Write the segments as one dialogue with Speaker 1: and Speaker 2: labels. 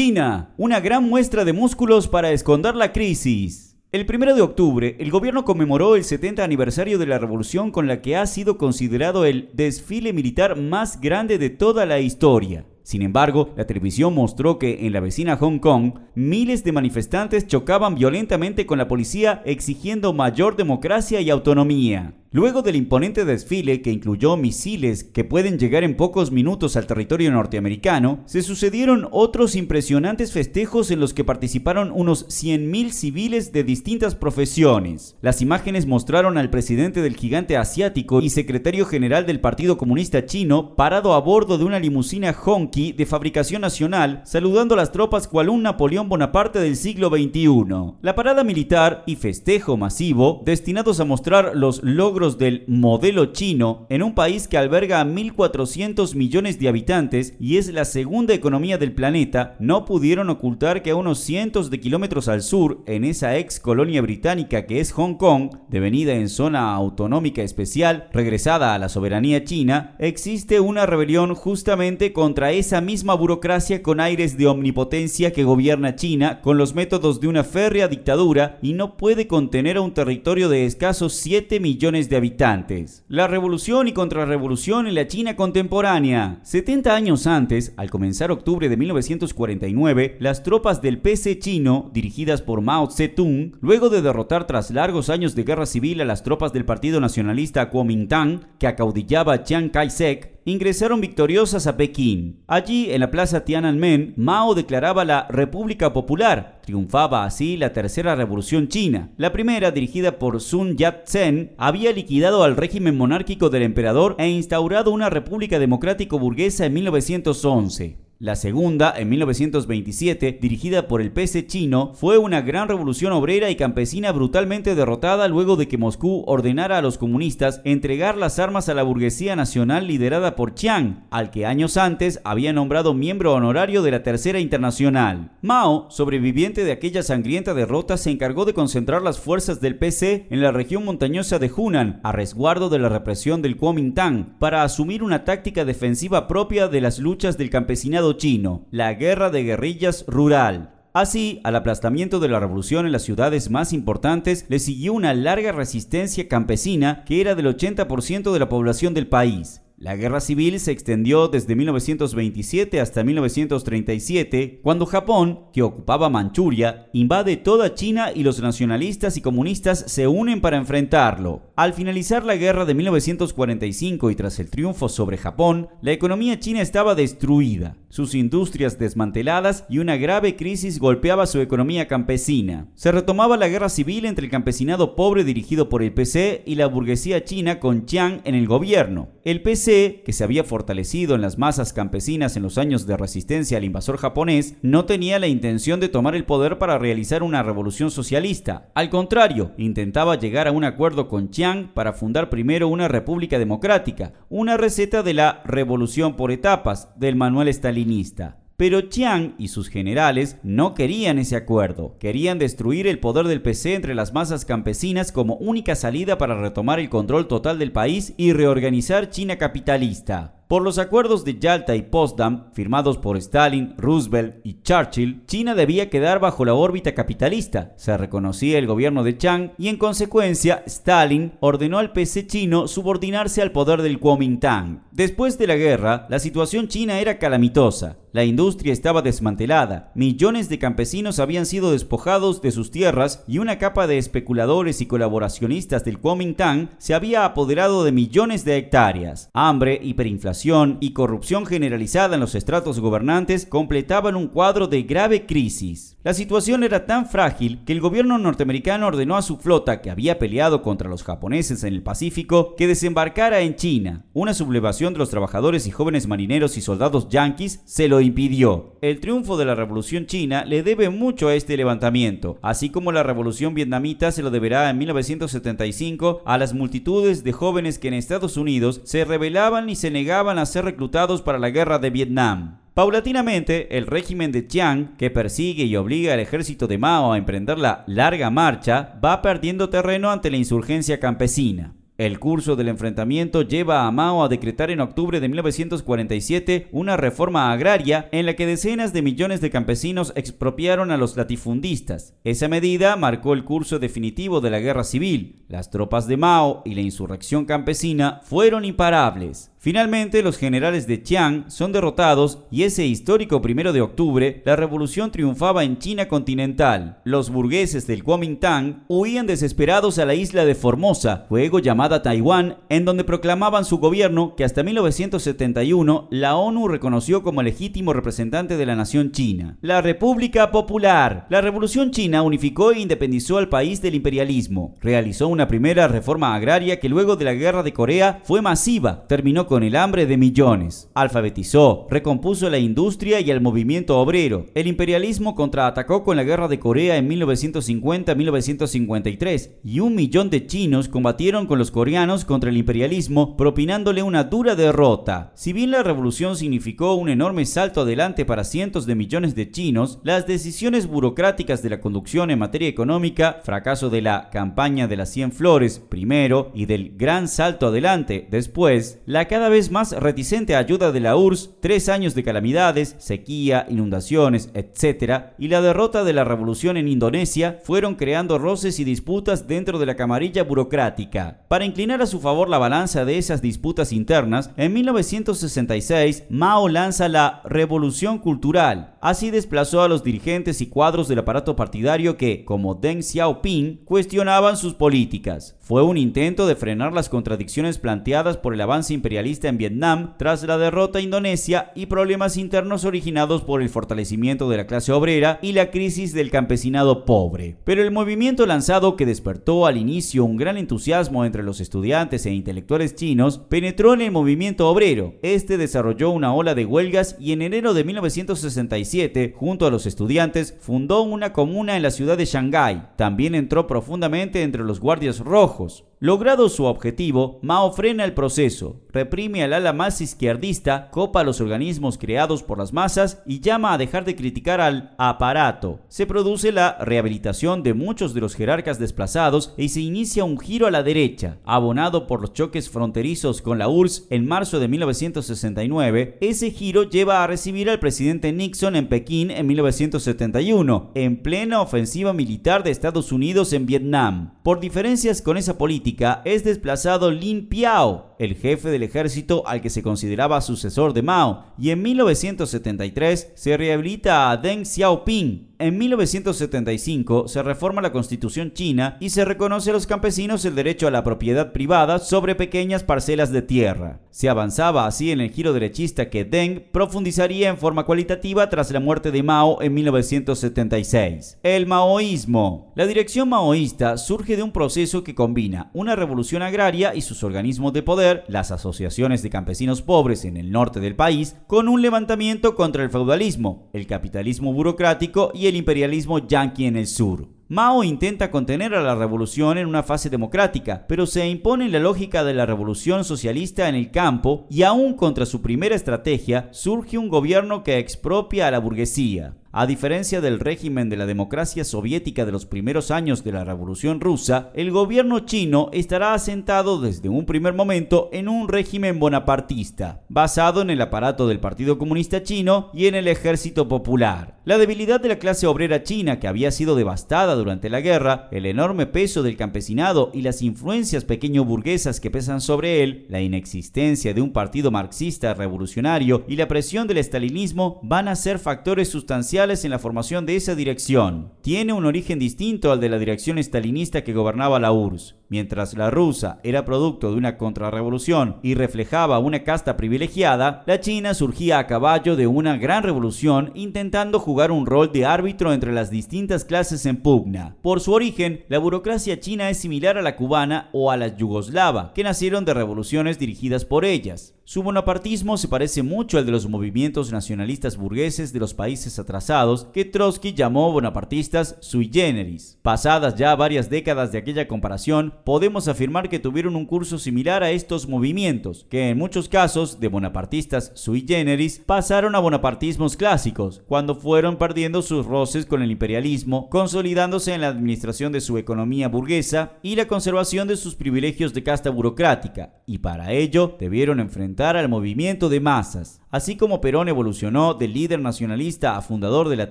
Speaker 1: China, una gran muestra de músculos para esconder la crisis. El 1 de octubre, el gobierno conmemoró el 70 aniversario de la revolución con la que ha sido considerado el desfile militar más grande de toda la historia. Sin embargo, la televisión mostró que en la vecina Hong Kong, miles de manifestantes chocaban violentamente con la policía exigiendo mayor democracia y autonomía. Luego del imponente desfile que incluyó misiles que pueden llegar en pocos minutos al territorio norteamericano, se sucedieron otros impresionantes festejos en los que participaron unos 100.000 civiles de distintas profesiones. Las imágenes mostraron al presidente del gigante asiático y secretario general del Partido Comunista Chino parado a bordo de una limusina Honky de fabricación nacional, saludando a las tropas cual un Napoleón Bonaparte del siglo XXI. La parada militar y festejo masivo, destinados a mostrar los logros del modelo chino en un país que alberga a 1.400 millones de habitantes y es la segunda economía del planeta, no pudieron ocultar que a unos cientos de kilómetros al sur, en esa ex colonia británica que es Hong Kong, devenida en zona autonómica especial, regresada a la soberanía china, existe una rebelión justamente contra esa misma burocracia con aires de omnipotencia que gobierna China con los métodos de una férrea dictadura y no puede contener a un territorio de escasos 7 millones de habitantes. La revolución y contrarrevolución en la China contemporánea. 70 años antes, al comenzar octubre de 1949, las tropas del PC chino, dirigidas por Mao Zedong, luego de derrotar tras largos años de guerra civil a las tropas del Partido Nacionalista Kuomintang, que acaudillaba Chiang Kai-shek, ingresaron victoriosas a Pekín. Allí, en la plaza Tiananmen, Mao declaraba la República Popular. Triunfaba así la tercera revolución china. La primera, dirigida por Sun Yat-sen, había liquidado al régimen monárquico del emperador e instaurado una república democrático burguesa en 1911. La segunda, en 1927, dirigida por el PC chino, fue una gran revolución obrera y campesina brutalmente derrotada luego de que Moscú ordenara a los comunistas entregar las armas a la burguesía nacional liderada por Chiang, al que años antes había nombrado miembro honorario de la Tercera Internacional. Mao, sobreviviente de aquella sangrienta derrota, se encargó de concentrar las fuerzas del PC en la región montañosa de Hunan, a resguardo de la represión del Kuomintang, para asumir una táctica defensiva propia de las luchas del campesinado chino, la guerra de guerrillas rural. Así, al aplastamiento de la revolución en las ciudades más importantes le siguió una larga resistencia campesina que era del 80% de la población del país. La guerra civil se extendió desde 1927 hasta 1937, cuando Japón, que ocupaba Manchuria, invade toda China y los nacionalistas y comunistas se unen para enfrentarlo. Al finalizar la guerra de 1945 y tras el triunfo sobre Japón, la economía china estaba destruida, sus industrias desmanteladas y una grave crisis golpeaba su economía campesina. Se retomaba la guerra civil entre el campesinado pobre dirigido por el PC y la burguesía china con Chiang en el gobierno. El PC que se había fortalecido en las masas campesinas en los años de resistencia al invasor japonés, no tenía la intención de tomar el poder para realizar una revolución socialista. Al contrario, intentaba llegar a un acuerdo con Chiang para fundar primero una república democrática, una receta de la revolución por etapas del manual estalinista. Pero Chiang y sus generales no querían ese acuerdo. Querían destruir el poder del PC entre las masas campesinas como única salida para retomar el control total del país y reorganizar China capitalista. Por los acuerdos de Yalta y Potsdam, firmados por Stalin, Roosevelt y Churchill, China debía quedar bajo la órbita capitalista. Se reconocía el gobierno de Chiang y en consecuencia Stalin ordenó al PC chino subordinarse al poder del Kuomintang. Después de la guerra, la situación china era calamitosa. La industria estaba desmantelada, millones de campesinos habían sido despojados de sus tierras y una capa de especuladores y colaboracionistas del Kuomintang se había apoderado de millones de hectáreas. Hambre, hiperinflación, y corrupción generalizada en los estratos gobernantes completaban un cuadro de grave crisis. La situación era tan frágil que el gobierno norteamericano ordenó a su flota, que había peleado contra los japoneses en el Pacífico, que desembarcara en China. Una sublevación de los trabajadores y jóvenes marineros y soldados yanquis se lo impidió. El triunfo de la Revolución China le debe mucho a este levantamiento, así como la Revolución Vietnamita se lo deberá en 1975 a las multitudes de jóvenes que en Estados Unidos se rebelaban y se negaban a ser reclutados para la guerra de Vietnam. Paulatinamente, el régimen de Chiang, que persigue y obliga al ejército de Mao a emprender la larga marcha, va perdiendo terreno ante la insurgencia campesina. El curso del enfrentamiento lleva a Mao a decretar en octubre de 1947 una reforma agraria en la que decenas de millones de campesinos expropiaron a los latifundistas. Esa medida marcó el curso definitivo de la guerra civil. Las tropas de Mao y la insurrección campesina fueron imparables. Finalmente, los generales de Chiang son derrotados y ese histórico primero de octubre, la revolución triunfaba en China continental. Los burgueses del Kuomintang huían desesperados a la isla de Formosa, luego llamada Taiwán, en donde proclamaban su gobierno que hasta 1971 la ONU reconoció como legítimo representante de la nación china. La República Popular. La revolución china unificó e independizó al país del imperialismo. Realizó una primera reforma agraria que luego de la guerra de Corea fue masiva, terminó con el hambre de millones. Alfabetizó, recompuso la industria y el movimiento obrero. El imperialismo contraatacó con la guerra de Corea en 1950-1953 y un millón de chinos combatieron con los coreanos contra el imperialismo, propinándole una dura derrota. Si bien la revolución significó un enorme salto adelante para cientos de millones de chinos, las decisiones burocráticas de la conducción en materia económica, fracaso de la campaña de las 100 flores primero y del gran salto adelante después, la cada vez más reticente ayuda de la URSS, tres años de calamidades, sequía, inundaciones, etc., y la derrota de la revolución en Indonesia fueron creando roces y disputas dentro de la camarilla burocrática. Para inclinar a su favor la balanza de esas disputas internas, en 1966 Mao lanza la Revolución Cultural. Así desplazó a los dirigentes y cuadros del aparato partidario que, como Deng Xiaoping, cuestionaban sus políticas. Fue un intento de frenar las contradicciones planteadas por el avance imperialista en Vietnam tras la derrota Indonesia y problemas internos originados por el fortalecimiento de la clase obrera y la crisis del campesinado pobre. Pero el movimiento lanzado que despertó al inicio un gran entusiasmo entre los estudiantes e intelectuales chinos penetró en el movimiento obrero. Este desarrolló una ola de huelgas y en enero de 1967, junto a los estudiantes, fundó una comuna en la ciudad de Shanghái. También entró profundamente entre los guardias rojos. Logrado su objetivo, Mao frena el proceso, reprime al ala más izquierdista, copa los organismos creados por las masas y llama a dejar de criticar al aparato. Se produce la rehabilitación de muchos de los jerarcas desplazados y se inicia un giro a la derecha. Abonado por los choques fronterizos con la URSS en marzo de 1969, ese giro lleva a recibir al presidente Nixon en Pekín en 1971, en plena ofensiva militar de Estados Unidos en Vietnam. Por diferencias con esa política, es desplazado Lin Piao, el jefe del ejército al que se consideraba sucesor de Mao, y en 1973 se rehabilita a Deng Xiaoping, en 1975 se reforma la constitución china y se reconoce a los campesinos el derecho a la propiedad privada sobre pequeñas parcelas de tierra. Se avanzaba así en el giro derechista que Deng profundizaría en forma cualitativa tras la muerte de Mao en 1976. El maoísmo. La dirección maoísta surge de un proceso que combina una revolución agraria y sus organismos de poder, las asociaciones de campesinos pobres en el norte del país, con un levantamiento contra el feudalismo, el capitalismo burocrático y el imperialismo yanqui en el sur. Mao intenta contener a la revolución en una fase democrática, pero se impone la lógica de la revolución socialista en el campo y aún contra su primera estrategia surge un gobierno que expropia a la burguesía. A diferencia del régimen de la democracia soviética de los primeros años de la Revolución rusa, el gobierno chino estará asentado desde un primer momento en un régimen bonapartista, basado en el aparato del Partido Comunista Chino y en el Ejército Popular. La debilidad de la clase obrera china, que había sido devastada durante la guerra, el enorme peso del campesinado y las influencias pequeño burguesas que pesan sobre él, la inexistencia de un partido marxista revolucionario y la presión del estalinismo van a ser factores sustanciales en la formación de esa dirección. Tiene un origen distinto al de la dirección estalinista que gobernaba la URSS. Mientras la rusa era producto de una contrarrevolución y reflejaba una casta privilegiada, la china surgía a caballo de una gran revolución intentando jugar un rol de árbitro entre las distintas clases en pugna. Por su origen, la burocracia china es similar a la cubana o a la yugoslava, que nacieron de revoluciones dirigidas por ellas. Su bonapartismo se parece mucho al de los movimientos nacionalistas burgueses de los países atrasados que Trotsky llamó bonapartistas sui generis. Pasadas ya varias décadas de aquella comparación, podemos afirmar que tuvieron un curso similar a estos movimientos, que en muchos casos, de bonapartistas sui generis, pasaron a bonapartismos clásicos, cuando fueron perdiendo sus roces con el imperialismo, consolidándose en la administración de su economía burguesa y la conservación de sus privilegios de casta burocrática, y para ello debieron enfrentar al movimiento de masas. Así como Perón evolucionó del líder nacionalista a fundador de la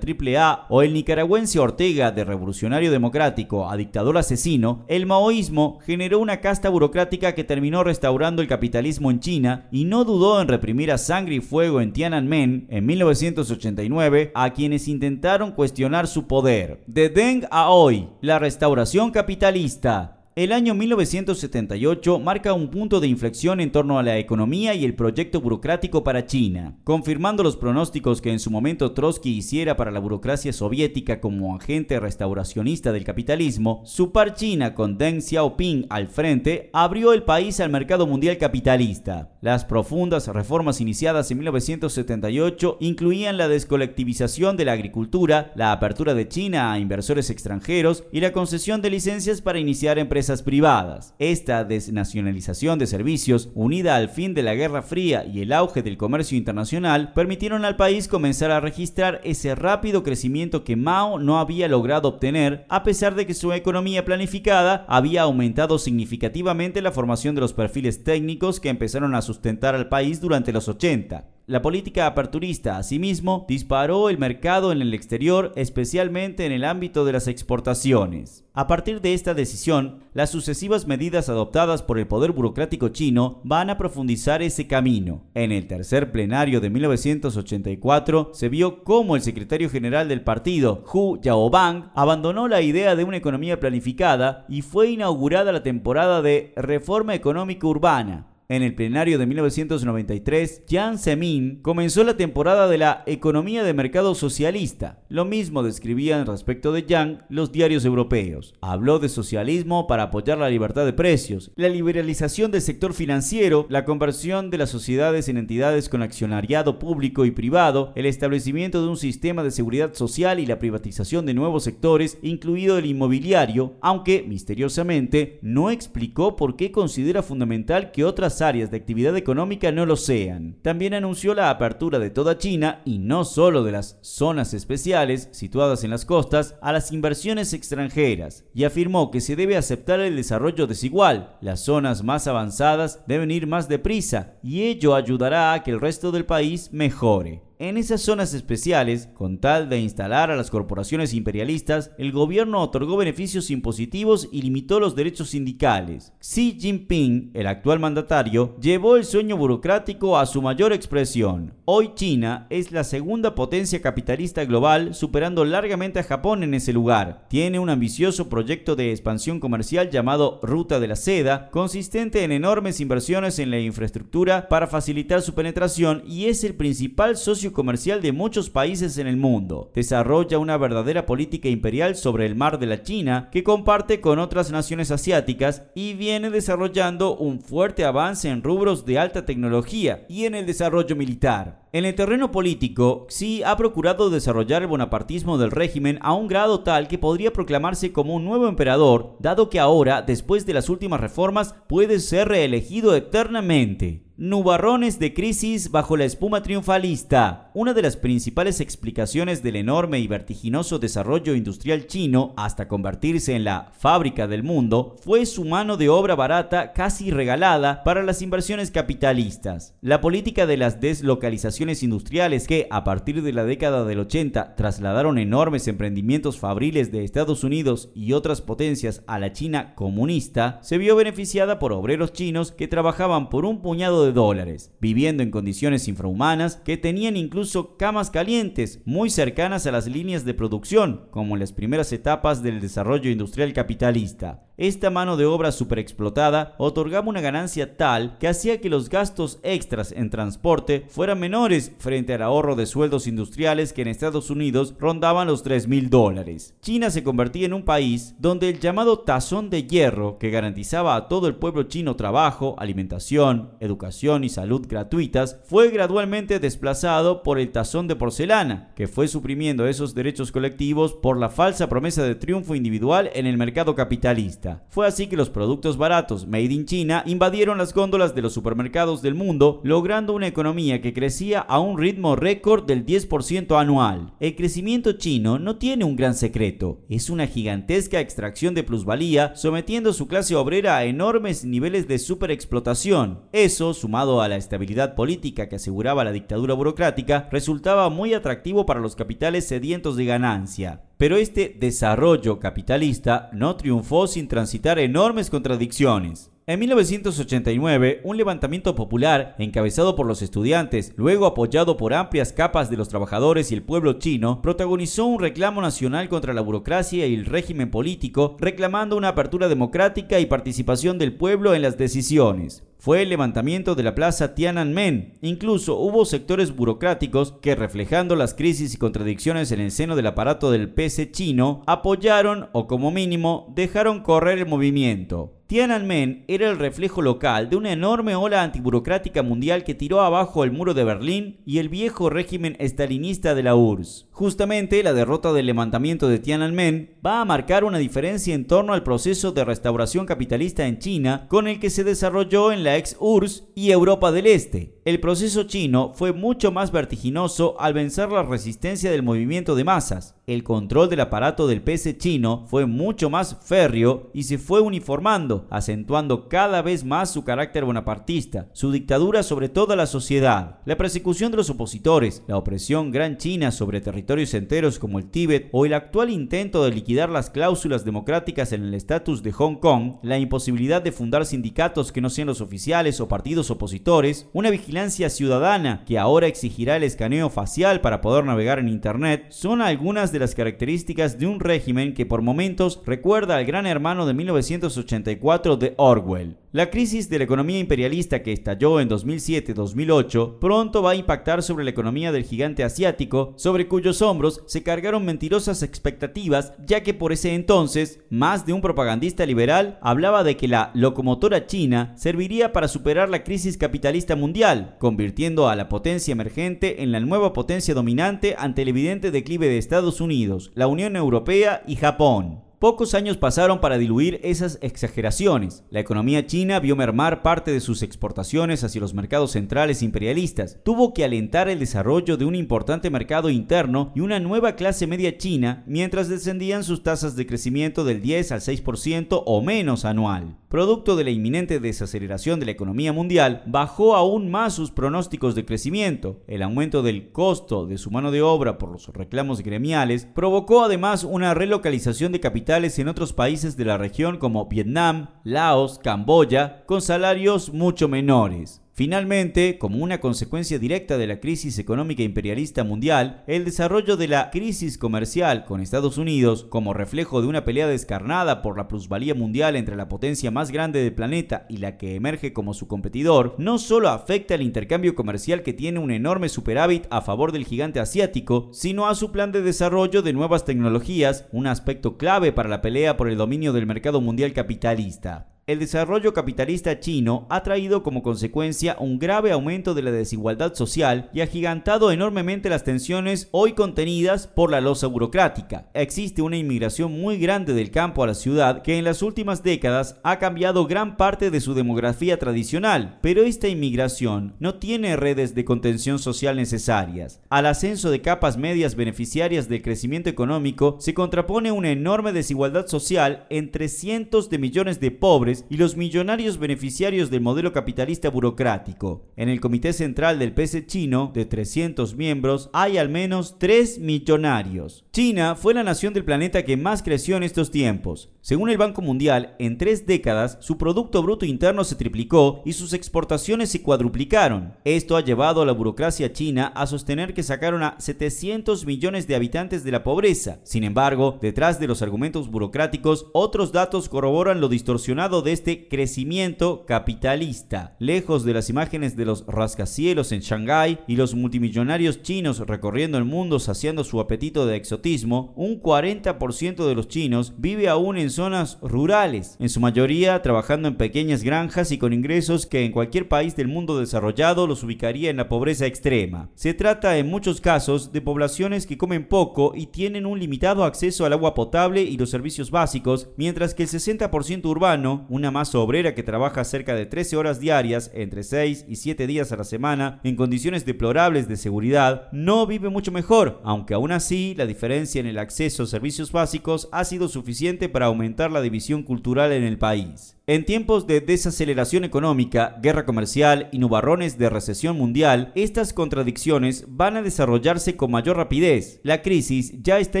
Speaker 1: AAA o el nicaragüense Ortega de revolucionario democrático a dictador asesino, el maoísmo generó una casta burocrática que terminó restaurando el capitalismo en China y no dudó en reprimir a sangre y fuego en Tiananmen en 1989 a quienes intentaron cuestionar su poder. De Deng a hoy, la restauración capitalista el año 1978 marca un punto de inflexión en torno a la economía y el proyecto burocrático para China, confirmando los pronósticos que en su momento Trotsky hiciera para la burocracia soviética como agente restauracionista del capitalismo, su par China con Deng Xiaoping al frente abrió el país al mercado mundial capitalista. Las profundas reformas iniciadas en 1978 incluían la descolectivización de la agricultura, la apertura de China a inversores extranjeros y la concesión de licencias para iniciar empresas privadas. Esta desnacionalización de servicios, unida al fin de la Guerra Fría y el auge del comercio internacional, permitieron al país comenzar a registrar ese rápido crecimiento que Mao no había logrado obtener, a pesar de que su economía planificada había aumentado significativamente la formación de los perfiles técnicos que empezaron a sustentar al país durante los 80. La política aperturista, asimismo, disparó el mercado en el exterior, especialmente en el ámbito de las exportaciones. A partir de esta decisión, las sucesivas medidas adoptadas por el poder burocrático chino van a profundizar ese camino. En el tercer plenario de 1984 se vio cómo el secretario general del partido, Hu Yaobang, abandonó la idea de una economía planificada y fue inaugurada la temporada de reforma económica urbana, en el plenario de 1993, Jiang Zemin comenzó la temporada de la economía de mercado socialista. Lo mismo describían respecto de Yang los diarios europeos. Habló de socialismo para apoyar la libertad de precios, la liberalización del sector financiero, la conversión de las sociedades en entidades con accionariado público y privado, el establecimiento de un sistema de seguridad social y la privatización de nuevos sectores, incluido el inmobiliario, aunque misteriosamente no explicó por qué considera fundamental que otras áreas de actividad económica no lo sean. También anunció la apertura de toda China, y no solo de las zonas especiales situadas en las costas, a las inversiones extranjeras, y afirmó que se debe aceptar el desarrollo desigual. Las zonas más avanzadas deben ir más deprisa, y ello ayudará a que el resto del país mejore. En esas zonas especiales, con tal de instalar a las corporaciones imperialistas, el gobierno otorgó beneficios impositivos y limitó los derechos sindicales. Xi Jinping, el actual mandatario, llevó el sueño burocrático a su mayor expresión. Hoy China es la segunda potencia capitalista global, superando largamente a Japón en ese lugar. Tiene un ambicioso proyecto de expansión comercial llamado Ruta de la Seda, consistente en enormes inversiones en la infraestructura para facilitar su penetración y es el principal socio comercial de muchos países en el mundo. Desarrolla una verdadera política imperial sobre el mar de la China que comparte con otras naciones asiáticas y viene desarrollando un fuerte avance en rubros de alta tecnología y en el desarrollo militar. En el terreno político, Xi ha procurado desarrollar el bonapartismo del régimen a un grado tal que podría proclamarse como un nuevo emperador, dado que ahora, después de las últimas reformas, puede ser reelegido eternamente. Nubarrones de crisis bajo la espuma triunfalista. Una de las principales explicaciones del enorme y vertiginoso desarrollo industrial chino hasta convertirse en la fábrica del mundo fue su mano de obra barata casi regalada para las inversiones capitalistas. La política de las deslocalizaciones industriales que a partir de la década del 80 trasladaron enormes emprendimientos fabriles de Estados Unidos y otras potencias a la China comunista se vio beneficiada por obreros chinos que trabajaban por un puñado de dólares, viviendo en condiciones infrahumanas que tenían incluso camas calientes muy cercanas a las líneas de producción, como en las primeras etapas del desarrollo industrial capitalista. Esta mano de obra superexplotada otorgaba una ganancia tal que hacía que los gastos extras en transporte fueran menores frente al ahorro de sueldos industriales que en Estados Unidos rondaban los 3 mil dólares. China se convertía en un país donde el llamado tazón de hierro, que garantizaba a todo el pueblo chino trabajo, alimentación, educación y salud gratuitas, fue gradualmente desplazado por el tazón de porcelana, que fue suprimiendo esos derechos colectivos por la falsa promesa de triunfo individual en el mercado capitalista. Fue así que los productos baratos made in China invadieron las góndolas de los supermercados del mundo, logrando una economía que crecía a un ritmo récord del 10% anual. El crecimiento chino no tiene un gran secreto, es una gigantesca extracción de plusvalía, sometiendo a su clase obrera a enormes niveles de superexplotación. Eso, sumado a la estabilidad política que aseguraba la dictadura burocrática, resultaba muy atractivo para los capitales sedientos de ganancia. Pero este desarrollo capitalista no triunfó sin transitar enormes contradicciones. En 1989, un levantamiento popular encabezado por los estudiantes, luego apoyado por amplias capas de los trabajadores y el pueblo chino, protagonizó un reclamo nacional contra la burocracia y el régimen político, reclamando una apertura democrática y participación del pueblo en las decisiones fue el levantamiento de la plaza Tiananmen. Incluso hubo sectores burocráticos que, reflejando las crisis y contradicciones en el seno del aparato del PC chino, apoyaron o como mínimo dejaron correr el movimiento. Tiananmen era el reflejo local de una enorme ola antiburocrática mundial que tiró abajo el muro de Berlín y el viejo régimen estalinista de la URSS. Justamente la derrota del levantamiento de Tiananmen va a marcar una diferencia en torno al proceso de restauración capitalista en China con el que se desarrolló en la ex URSS y Europa del Este. El proceso chino fue mucho más vertiginoso al vencer la resistencia del movimiento de masas. El control del aparato del PC chino fue mucho más férreo y se fue uniformando, acentuando cada vez más su carácter bonapartista, su dictadura sobre toda la sociedad, la persecución de los opositores, la opresión gran china sobre territorios enteros como el Tíbet o el actual intento de liquidar las cláusulas democráticas en el estatus de Hong Kong, la imposibilidad de fundar sindicatos que no sean los oficiales o partidos opositores, una vigilancia ciudadana que ahora exigirá el escaneo facial para poder navegar en Internet, son algunas de las características de un régimen que por momentos recuerda al gran hermano de 1984 de Orwell. La crisis de la economía imperialista que estalló en 2007-2008 pronto va a impactar sobre la economía del gigante asiático, sobre cuyos hombros se cargaron mentirosas expectativas, ya que por ese entonces, más de un propagandista liberal hablaba de que la locomotora china serviría para superar la crisis capitalista mundial, convirtiendo a la potencia emergente en la nueva potencia dominante ante el evidente declive de Estados Unidos, la Unión Europea y Japón. Pocos años pasaron para diluir esas exageraciones. La economía china vio mermar parte de sus exportaciones hacia los mercados centrales imperialistas. Tuvo que alentar el desarrollo de un importante mercado interno y una nueva clase media china mientras descendían sus tasas de crecimiento del 10 al 6% o menos anual. Producto de la inminente desaceleración de la economía mundial, bajó aún más sus pronósticos de crecimiento. El aumento del costo de su mano de obra por los reclamos gremiales provocó además una relocalización de capital en otros países de la región como Vietnam, Laos, Camboya, con salarios mucho menores. Finalmente, como una consecuencia directa de la crisis económica imperialista mundial, el desarrollo de la crisis comercial con Estados Unidos, como reflejo de una pelea descarnada por la plusvalía mundial entre la potencia más grande del planeta y la que emerge como su competidor, no solo afecta al intercambio comercial que tiene un enorme superávit a favor del gigante asiático, sino a su plan de desarrollo de nuevas tecnologías, un aspecto clave para la pelea por el dominio del mercado mundial capitalista el desarrollo capitalista chino ha traído como consecuencia un grave aumento de la desigualdad social y ha gigantado enormemente las tensiones hoy contenidas por la losa burocrática. Existe una inmigración muy grande del campo a la ciudad que en las últimas décadas ha cambiado gran parte de su demografía tradicional, pero esta inmigración no tiene redes de contención social necesarias. Al ascenso de capas medias beneficiarias del crecimiento económico se contrapone una enorme desigualdad social entre cientos de millones de pobres y los millonarios beneficiarios del modelo capitalista burocrático. En el Comité Central del PC chino, de 300 miembros, hay al menos 3 millonarios. China fue la nación del planeta que más creció en estos tiempos. Según el Banco Mundial, en tres décadas su Producto Bruto Interno se triplicó y sus exportaciones se cuadruplicaron. Esto ha llevado a la burocracia china a sostener que sacaron a 700 millones de habitantes de la pobreza. Sin embargo, detrás de los argumentos burocráticos, otros datos corroboran lo distorsionado de de este crecimiento capitalista. Lejos de las imágenes de los rascacielos en Shanghái y los multimillonarios chinos recorriendo el mundo saciando su apetito de exotismo, un 40% de los chinos vive aún en zonas rurales, en su mayoría trabajando en pequeñas granjas y con ingresos que en cualquier país del mundo desarrollado los ubicaría en la pobreza extrema. Se trata en muchos casos de poblaciones que comen poco y tienen un limitado acceso al agua potable y los servicios básicos, mientras que el 60% urbano, una masa obrera que trabaja cerca de 13 horas diarias, entre 6 y 7 días a la semana, en condiciones deplorables de seguridad, no vive mucho mejor, aunque aún así la diferencia en el acceso a servicios básicos ha sido suficiente para aumentar la división cultural en el país. En tiempos de desaceleración económica, guerra comercial y nubarrones de recesión mundial, estas contradicciones van a desarrollarse con mayor rapidez. La crisis ya está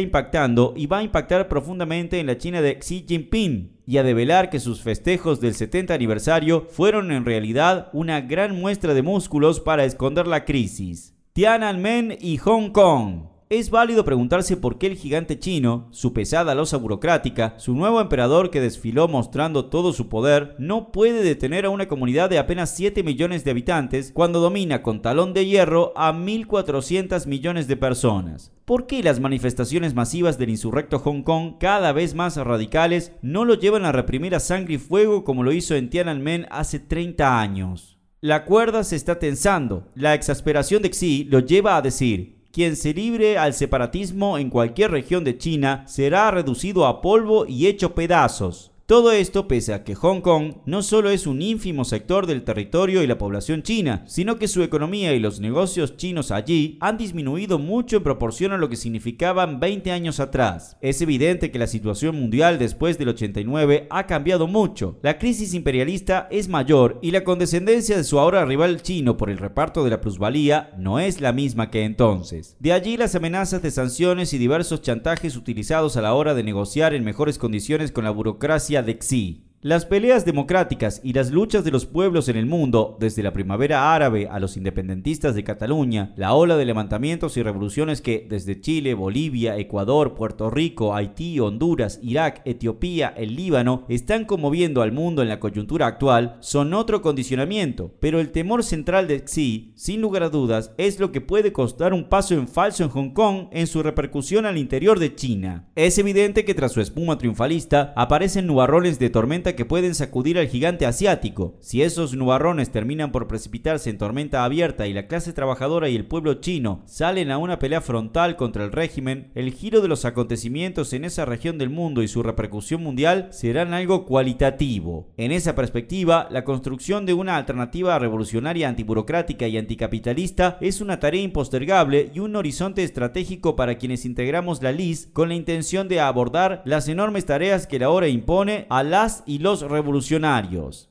Speaker 1: impactando y va a impactar profundamente en la China de Xi Jinping y a develar que sus festejos del 70 aniversario fueron en realidad una gran muestra de músculos para esconder la crisis. Tiananmen y Hong Kong. Es válido preguntarse por qué el gigante chino, su pesada losa burocrática, su nuevo emperador que desfiló mostrando todo su poder, no puede detener a una comunidad de apenas 7 millones de habitantes cuando domina con talón de hierro a 1.400 millones de personas. ¿Por qué las manifestaciones masivas del insurrecto Hong Kong, cada vez más radicales, no lo llevan a reprimir a sangre y fuego como lo hizo en Tiananmen hace 30 años? La cuerda se está tensando. La exasperación de Xi lo lleva a decir, quien se libre al separatismo en cualquier región de China será reducido a polvo y hecho pedazos. Todo esto pese a que Hong Kong no solo es un ínfimo sector del territorio y la población china, sino que su economía y los negocios chinos allí han disminuido mucho en proporción a lo que significaban 20 años atrás. Es evidente que la situación mundial después del 89 ha cambiado mucho. La crisis imperialista es mayor y la condescendencia de su ahora rival chino por el reparto de la plusvalía no es la misma que entonces. De allí las amenazas de sanciones y diversos chantajes utilizados a la hora de negociar en mejores condiciones con la burocracia de Xi. Las peleas democráticas y las luchas de los pueblos en el mundo, desde la primavera árabe a los independentistas de Cataluña, la ola de levantamientos y revoluciones que desde Chile, Bolivia, Ecuador, Puerto Rico, Haití, Honduras, Irak, Etiopía, el Líbano, están conmoviendo al mundo en la coyuntura actual, son otro condicionamiento, pero el temor central de Xi, sin lugar a dudas, es lo que puede costar un paso en falso en Hong Kong en su repercusión al interior de China. Es evidente que tras su espuma triunfalista aparecen nubarrones de tormenta que pueden sacudir al gigante asiático. Si esos nubarrones terminan por precipitarse en tormenta abierta y la clase trabajadora y el pueblo chino salen a una pelea frontal contra el régimen, el giro de los acontecimientos en esa región del mundo y su repercusión mundial serán algo cualitativo. En esa perspectiva, la construcción de una alternativa revolucionaria antiburocrática y anticapitalista es una tarea impostergable y un horizonte estratégico para quienes integramos la LIS con la intención de abordar las enormes tareas que la hora impone a las los revolucionarios.